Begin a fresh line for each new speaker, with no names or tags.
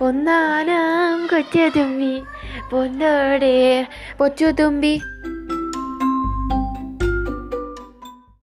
ഒന്നാനാം കൊച്ചുതുമ്പി പൊന്നോടെ പൊച്ചുതുമ്പി